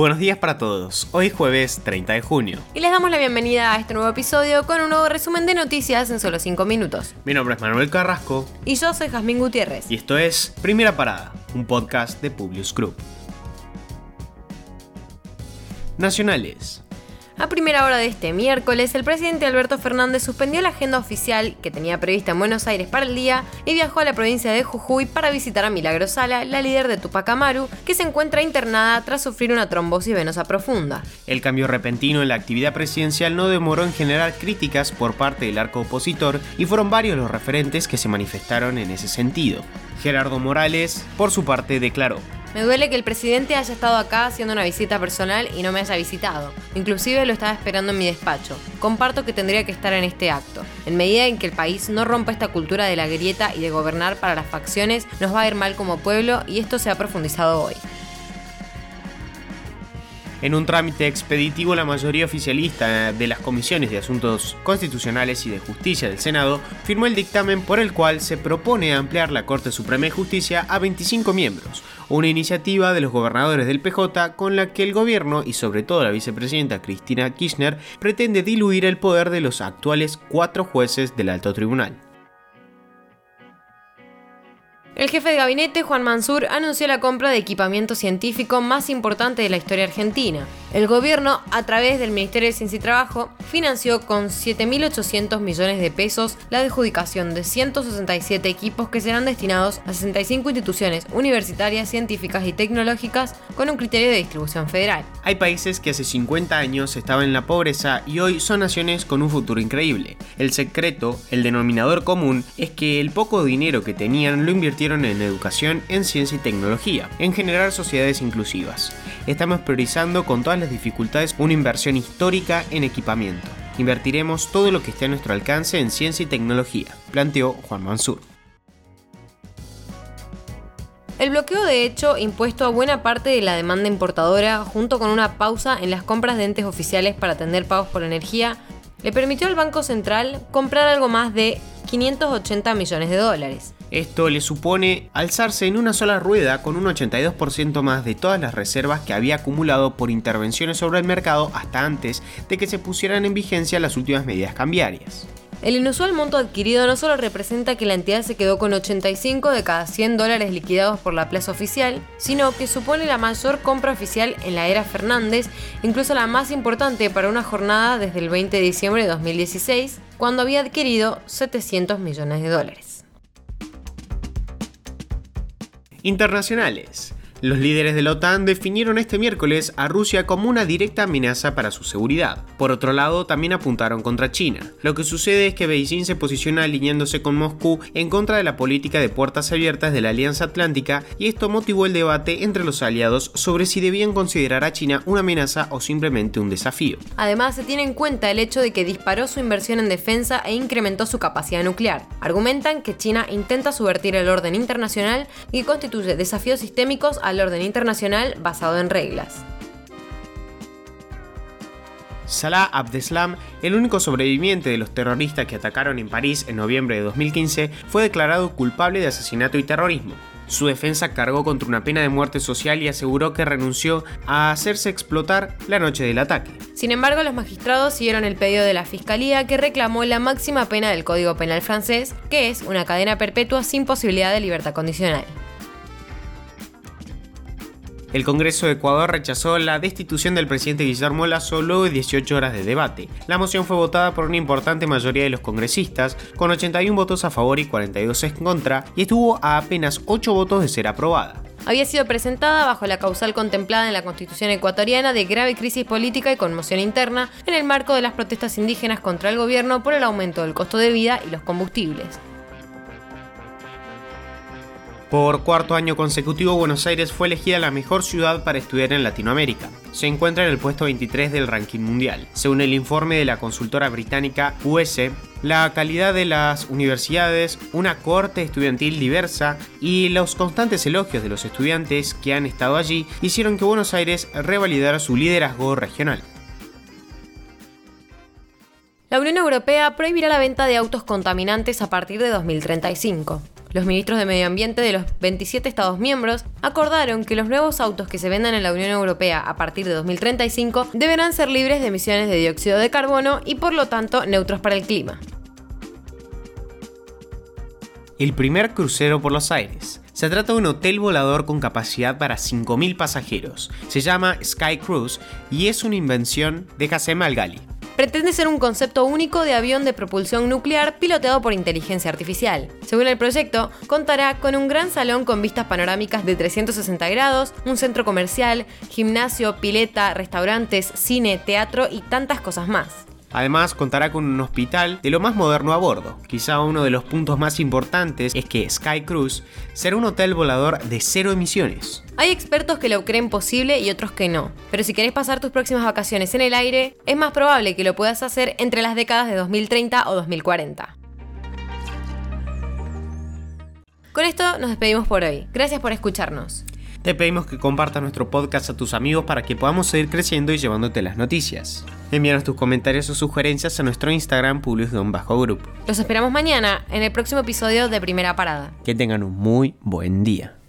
Buenos días para todos, hoy es jueves 30 de junio. Y les damos la bienvenida a este nuevo episodio con un nuevo resumen de noticias en solo 5 minutos. Mi nombre es Manuel Carrasco. Y yo soy Jazmín Gutiérrez. Y esto es Primera Parada, un podcast de Publius Group. Nacionales. A primera hora de este miércoles, el presidente Alberto Fernández suspendió la agenda oficial que tenía prevista en Buenos Aires para el día y viajó a la provincia de Jujuy para visitar a Milagro Sala, la líder de Tupac Amaru, que se encuentra internada tras sufrir una trombosis venosa profunda. El cambio repentino en la actividad presidencial no demoró en generar críticas por parte del arco opositor y fueron varios los referentes que se manifestaron en ese sentido. Gerardo Morales, por su parte, declaró. Me duele que el presidente haya estado acá haciendo una visita personal y no me haya visitado. Inclusive lo estaba esperando en mi despacho. Comparto que tendría que estar en este acto. En medida en que el país no rompa esta cultura de la grieta y de gobernar para las facciones, nos va a ir mal como pueblo y esto se ha profundizado hoy. En un trámite expeditivo, la mayoría oficialista de las comisiones de Asuntos Constitucionales y de Justicia del Senado firmó el dictamen por el cual se propone ampliar la Corte Suprema de Justicia a 25 miembros, una iniciativa de los gobernadores del PJ con la que el gobierno y sobre todo la vicepresidenta Cristina Kirchner pretende diluir el poder de los actuales cuatro jueces del alto tribunal. El jefe de gabinete, Juan Mansur, anunció la compra de equipamiento científico más importante de la historia argentina. El gobierno, a través del Ministerio de Ciencia y Trabajo, financió con 7.800 millones de pesos la adjudicación de 167 equipos que serán destinados a 65 instituciones universitarias, científicas y tecnológicas con un criterio de distribución federal. Hay países que hace 50 años estaban en la pobreza y hoy son naciones con un futuro increíble. El secreto, el denominador común, es que el poco dinero que tenían lo invirtieron en educación, en ciencia y tecnología, en generar sociedades inclusivas. Estamos priorizando con todas las dificultades una inversión histórica en equipamiento. Invertiremos todo lo que esté a nuestro alcance en ciencia y tecnología, planteó Juan Mansur. El bloqueo de hecho impuesto a buena parte de la demanda importadora, junto con una pausa en las compras de entes oficiales para atender pagos por energía, le permitió al Banco Central comprar algo más de 580 millones de dólares. Esto le supone alzarse en una sola rueda con un 82% más de todas las reservas que había acumulado por intervenciones sobre el mercado hasta antes de que se pusieran en vigencia las últimas medidas cambiarias. El inusual monto adquirido no solo representa que la entidad se quedó con 85 de cada 100 dólares liquidados por la plaza oficial, sino que supone la mayor compra oficial en la era Fernández, incluso la más importante para una jornada desde el 20 de diciembre de 2016, cuando había adquirido 700 millones de dólares. Internacionales. Los líderes de la OTAN definieron este miércoles a Rusia como una directa amenaza para su seguridad. Por otro lado, también apuntaron contra China. Lo que sucede es que Beijing se posiciona alineándose con Moscú en contra de la política de puertas abiertas de la Alianza Atlántica y esto motivó el debate entre los aliados sobre si debían considerar a China una amenaza o simplemente un desafío. Además, se tiene en cuenta el hecho de que disparó su inversión en defensa e incrementó su capacidad nuclear. Argumentan que China intenta subvertir el orden internacional y constituye desafíos sistémicos a al orden internacional basado en reglas. Salah Abdeslam, el único sobreviviente de los terroristas que atacaron en París en noviembre de 2015, fue declarado culpable de asesinato y terrorismo. Su defensa cargó contra una pena de muerte social y aseguró que renunció a hacerse explotar la noche del ataque. Sin embargo, los magistrados siguieron el pedido de la Fiscalía que reclamó la máxima pena del Código Penal francés, que es una cadena perpetua sin posibilidad de libertad condicional. El Congreso de Ecuador rechazó la destitución del presidente Guillermo Lazo luego de 18 horas de debate. La moción fue votada por una importante mayoría de los congresistas, con 81 votos a favor y 42 en contra, y estuvo a apenas 8 votos de ser aprobada había sido presentada bajo la causal contemplada en la Constitución ecuatoriana de grave crisis política y conmoción interna en el marco de las protestas indígenas contra el gobierno por el aumento del costo de vida y los combustibles. Por cuarto año consecutivo, Buenos Aires fue elegida la mejor ciudad para estudiar en Latinoamérica. Se encuentra en el puesto 23 del ranking mundial. Según el informe de la consultora británica US, la calidad de las universidades, una corte estudiantil diversa y los constantes elogios de los estudiantes que han estado allí hicieron que Buenos Aires revalidara su liderazgo regional. La Unión Europea prohibirá la venta de autos contaminantes a partir de 2035. Los ministros de Medio Ambiente de los 27 Estados miembros acordaron que los nuevos autos que se vendan en la Unión Europea a partir de 2035 deberán ser libres de emisiones de dióxido de carbono y por lo tanto neutros para el clima. El primer crucero por los aires. Se trata de un hotel volador con capacidad para 5.000 pasajeros. Se llama Sky Cruise y es una invención de Hassem Al-Ghali pretende ser un concepto único de avión de propulsión nuclear piloteado por inteligencia artificial. Según el proyecto, contará con un gran salón con vistas panorámicas de 360 grados, un centro comercial, gimnasio, pileta, restaurantes, cine, teatro y tantas cosas más. Además, contará con un hospital de lo más moderno a bordo. Quizá uno de los puntos más importantes es que Sky Cruise será un hotel volador de cero emisiones. Hay expertos que lo creen posible y otros que no, pero si querés pasar tus próximas vacaciones en el aire, es más probable que lo puedas hacer entre las décadas de 2030 o 2040. Con esto nos despedimos por hoy. Gracias por escucharnos. Te pedimos que compartas nuestro podcast a tus amigos para que podamos seguir creciendo y llevándote las noticias. Envíanos tus comentarios o sugerencias a nuestro Instagram publius-group. Los esperamos mañana en el próximo episodio de Primera Parada. Que tengan un muy buen día.